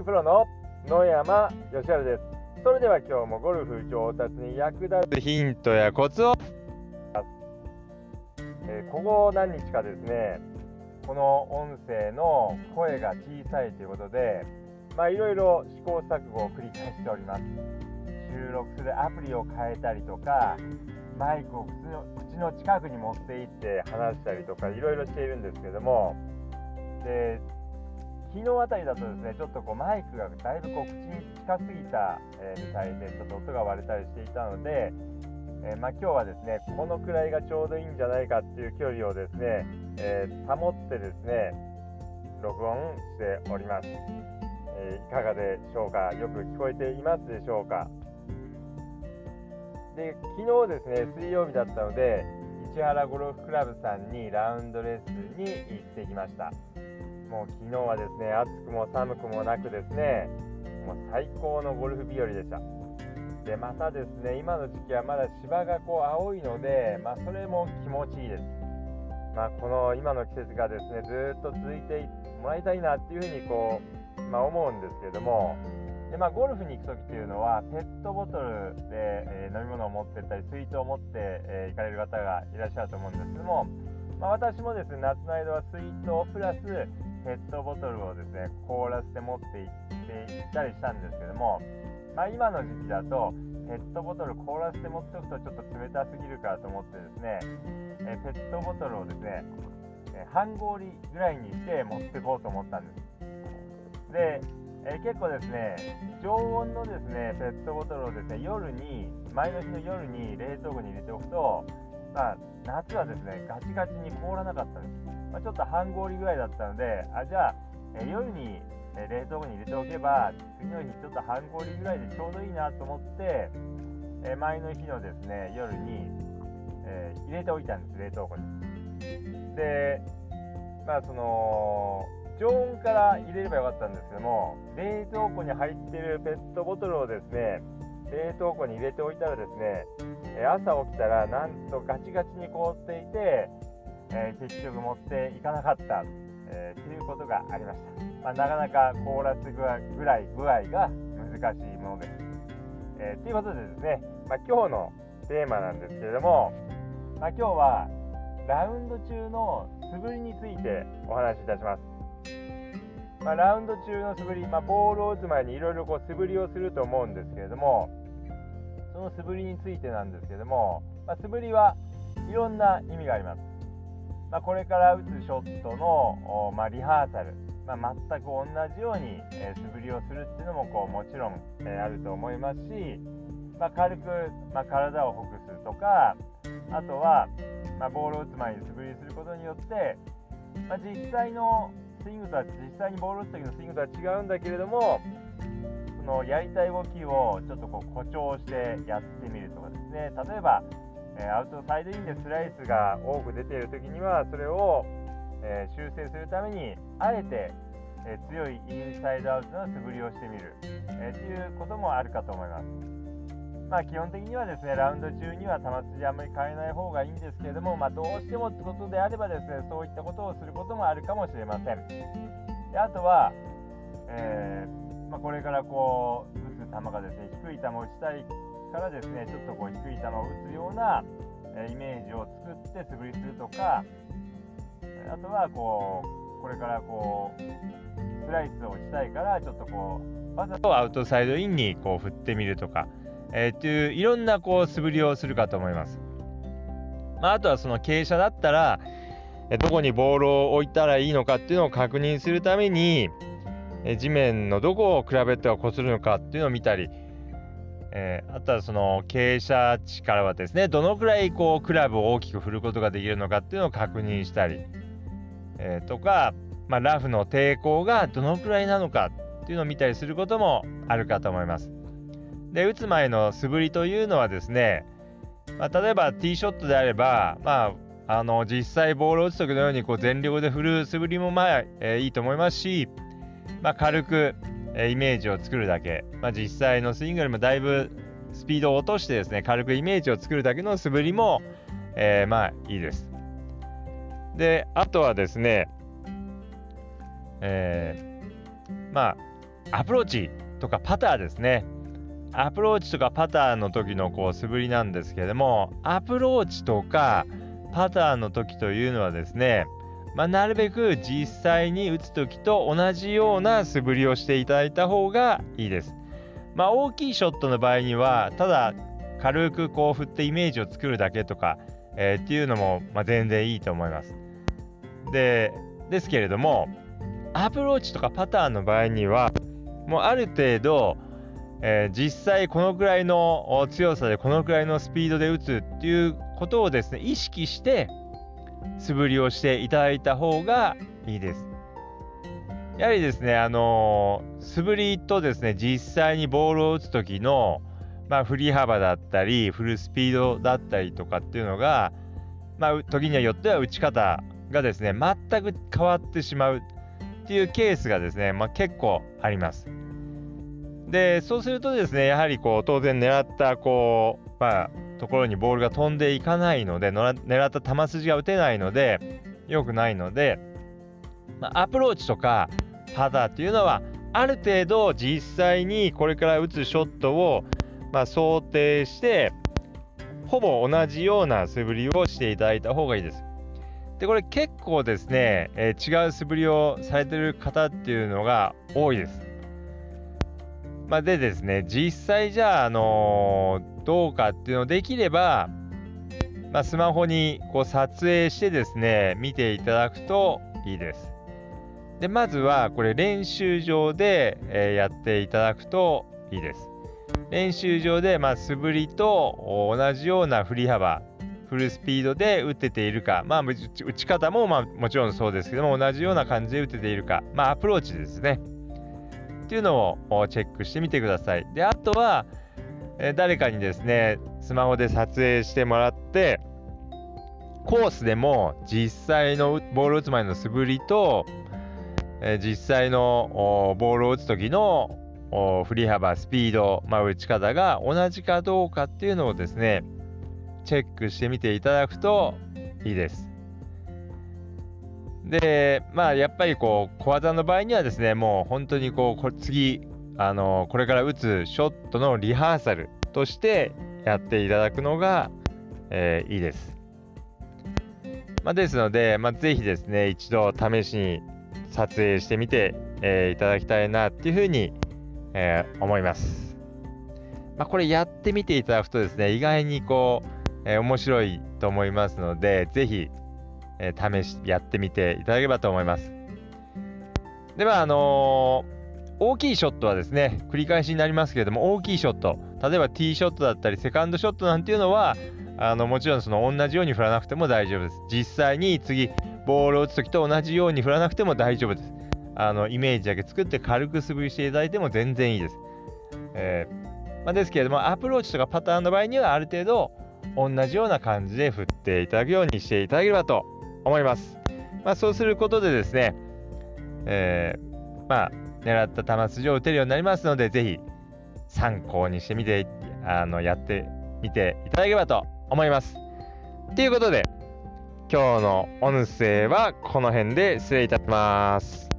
グプロの野山義晴です。それでは今日もゴルフ上達に役立つヒントやコツを、えー、ここ何日かですねこの音声の声が小さいということでまあいろいろ試行錯誤を繰り返しております。収録するアプリを変えたりとかマイクを口の近くに持っていって話したりとかいろいろしているんですけどもで昨日あたりだとですねちょっとこうマイクがだいぶこう口に近すぎた、えー、みたいでちょっと音が割れたりしていたので、えー、まあ、今日はですねこのくらいがちょうどいいんじゃないかっていう距離をですね、えー、保ってですね録音しております、えいかがでしょうか？よく聞こえていますでしょうか？で昨日ですね水曜日だったので市原ゴルフクラブさんにラウンドレッスンに行ってきました。もう昨日はですね暑くも寒くもなくですねもう最高のゴルフ日和でした。でまたですね今の時期はまだ芝がこう青いので、まあ、それも気持ちいいです、まあ、この今の季節がですねずっと続いてもらいたいなっていうふうにこう、まあ、思うんですけれどもで、まあ、ゴルフに行く時っていうのはペットボトルで、え、飲み物を持ってったり水筒を持って、え、行かれる方がいらっしゃると思うんですけども、まあ、私もですね夏の間は水筒プラスペットボトルをですね凍らせて持って行っていったりしたんですけども、まあ、今の時期だとペットボトル凍らせて持っておくとちょっと冷たすぎるかと思ってですね、えペットボトルをですね、半氷ぐらいにして持っていこうと思ったんです。で、え結構ですね常温のですねペットボトルをですね夜に前の日の夜に冷凍庫に入れておくと、まあ、夏はですねガチガチに凍らなかったんです。まあ、ちょっと半氷ぐらいだったのであじゃあ、え、夜に、え冷凍庫に入れておけば次の日ちょっと半氷ぐらいでちょうどいいなと思って、え前の日のですね夜に、え入れておいたんです冷凍庫に。でまあその常温から入れればよかったんですけども冷凍庫に入ってるペットボトルをですね冷凍庫に入れておいたらですね朝起きたらなんとガチガチに凍っていてえー、結局持っていかなかった、えー、っていうことがありました、まあ、なかなか凍らすぐらい具合が難しいものです、えー、ということでですね、まあ、今日のテーマなんですけれども、まあ、今日はラウンド中の素振りについてお話しいたします、まあ、ラウンド中の素振り、まあ、ボールを打つ前にいろいろ素振りをすると思うんですけれどもその素振りについてなんですけども、まあ、素振りはいろんな意味があります。まあ、これから打つショットの、まあ、リハーサル、まあ、全く同じように、えー、素振りをするっていうのもこうもちろん、えー、あると思いますし、まあ、軽く、ま体をほぐすとかあとは、まボールを打つ前に素振りすることによって、ま実際のスイングとは実際にボールを打つ時のスイングとは違うんだけれどものやりたい動きをちょっとこう誇張してやってみるとかですね例えばえアウトサイドインでスライスが多く出ている時にはそれを、え修正するためにあえて、え強いインサイドアウトの素振りをしてみる、えー、いうこともあるかと思います。まあ、基本的にはですねラウンド中には球筋あんまり変えない方がいいんですけれども、まあ、どうしてもってことであればですねそういったことをすることもあるかもしれません。であとは、えー、まあ、これからこう打つ球がですね低い球を打ちたいからですねちょっとこう低い球を打つような、えイメージを作って素振りするとかあとはこうこれからこうスライスを打ちたいからちょっとこうわざとアウトサイドインにこう振ってみるとか、えー、っていういろんなこう素振りをするかと思います。まあ、あとはその傾斜だったらどこにボールを置いたらいいのかっていうのを確認するために地面のどこを比べてはこするのかっていうのを見たりえー、あとはその傾斜地からはですねどのくらいこうクラブを大きく振ることができるのかっていうのを確認したり、えー、とか、まあ、ラフの抵抗がどのくらいなのかっていうのを見たりすることもあるかと思います。で打つ前の素振りというのはですね、まあ、例えばティーショットであれば、まあ、あの実際ボールを打つ時のようにこう全力で振る素振りもまあ、えー、いいと思いますし、まあ、軽くえイメージを作るだけ、まあ、実際のスイングよりもだいぶスピードを落としてですね軽くイメージを作るだけの素振りも、えー、まあいいです。であとはですね、えー、まあアプローチとかパターですね。アプローチとかパターの時のこう素振りなんですけれども、アプローチとかパターの時というのはですね、まあ、なるべく実際に打つ時と同じような素振りをしていただいた方がいいです。まあ、大きいショットの場合には、ただ軽くこう振ってイメージを作るだけとか、えー、っていうのも、ま、全然いいと思います。で、ですけれども、アプローチとかパターンの場合には、もうある程度、えー、実際このくらいの強さでこのくらいのスピードで打つっていうことをですね意識して素振りをしていただいた方がいいです。やはりですね、あのー、素振りとですね実際にボールを打つ時の、まあ、振り幅だったりフルスピードだったりとかっていうのが、まあ、時にはよっては打ち方がですね全く変わってしまうっていうケースがですね、まあ、結構あります。で、そうするとですね、やはりこう、当然狙った、こう、まあ、ところにボールが飛んでいかないので、狙った球筋が打てないので、良くないので、まあ、アプローチとかパターっていうのは、ある程度実際にこれから打つショットを、まあ、想定して、ほぼ同じような素振りをしていただいた方がいいです。で、これ結構ですね、えー、違う素振りをされてる方っていうのが多いです。まあ、でですね、実際じゃあ、あのー、どうかっていうのできれば、まあ、スマホにこう撮影してですね、見ていただくといいです。で、まずはこれ練習場で、えー、やっていただくといいです。練習場で、まあ、素振りと同じような振り幅、フルスピードで打てているか、まあ、打ち方も、まあ、もちろんそうですけども、同じような感じで打てているか、まあ、アプローチですね。っていうのをチェックしてみてください。で、あとは、え誰かにですね、スマホで撮影してもらって、コースでも実際のボールを打つ前の素振りと、え実際のボールを打つ時の振り幅、スピード、まあ、打ち方が同じかどうかっていうのをですね、チェックしてみていただくといいです。で、まあ、やっぱりこう、小技の場合にはですね、もう本当にこう、こ次、あのこれから打つショットのリハーサルとしてやっていただくのが、えー、いいです。まあ、ですので、まあ、ぜひですね、一度試しに撮影してみて、えー、いただきたいなっていうふうに、えー、思います。まあ、これやってみていただくとですね、意外にこう、え面白いと思いますので、ぜひえー、試し、やってみていただければと思います。では、あのー、大きいショットはですね、繰り返しになりますけれども、大きいショット、例えばティーショットだったり、セカンドショットなんていうのは、あのもちろんその同じように振らなくても大丈夫です。実際に次、ボールを打つときと同じように振らなくても大丈夫です。あのイメージだけ作って軽く素振りしていただいても全然いいです。えーまあ、ですけれども、アプローチとかパターンの場合にはある程度同じような感じで振っていただくようにしていただければと思います。まあ、そうすることでですね、えー、まあ、狙った球筋を打てるようになりますので、ぜひ参考にしてみて、あの、やってみていただければと思います。ということで、今日の音声はこの辺で失礼いたします。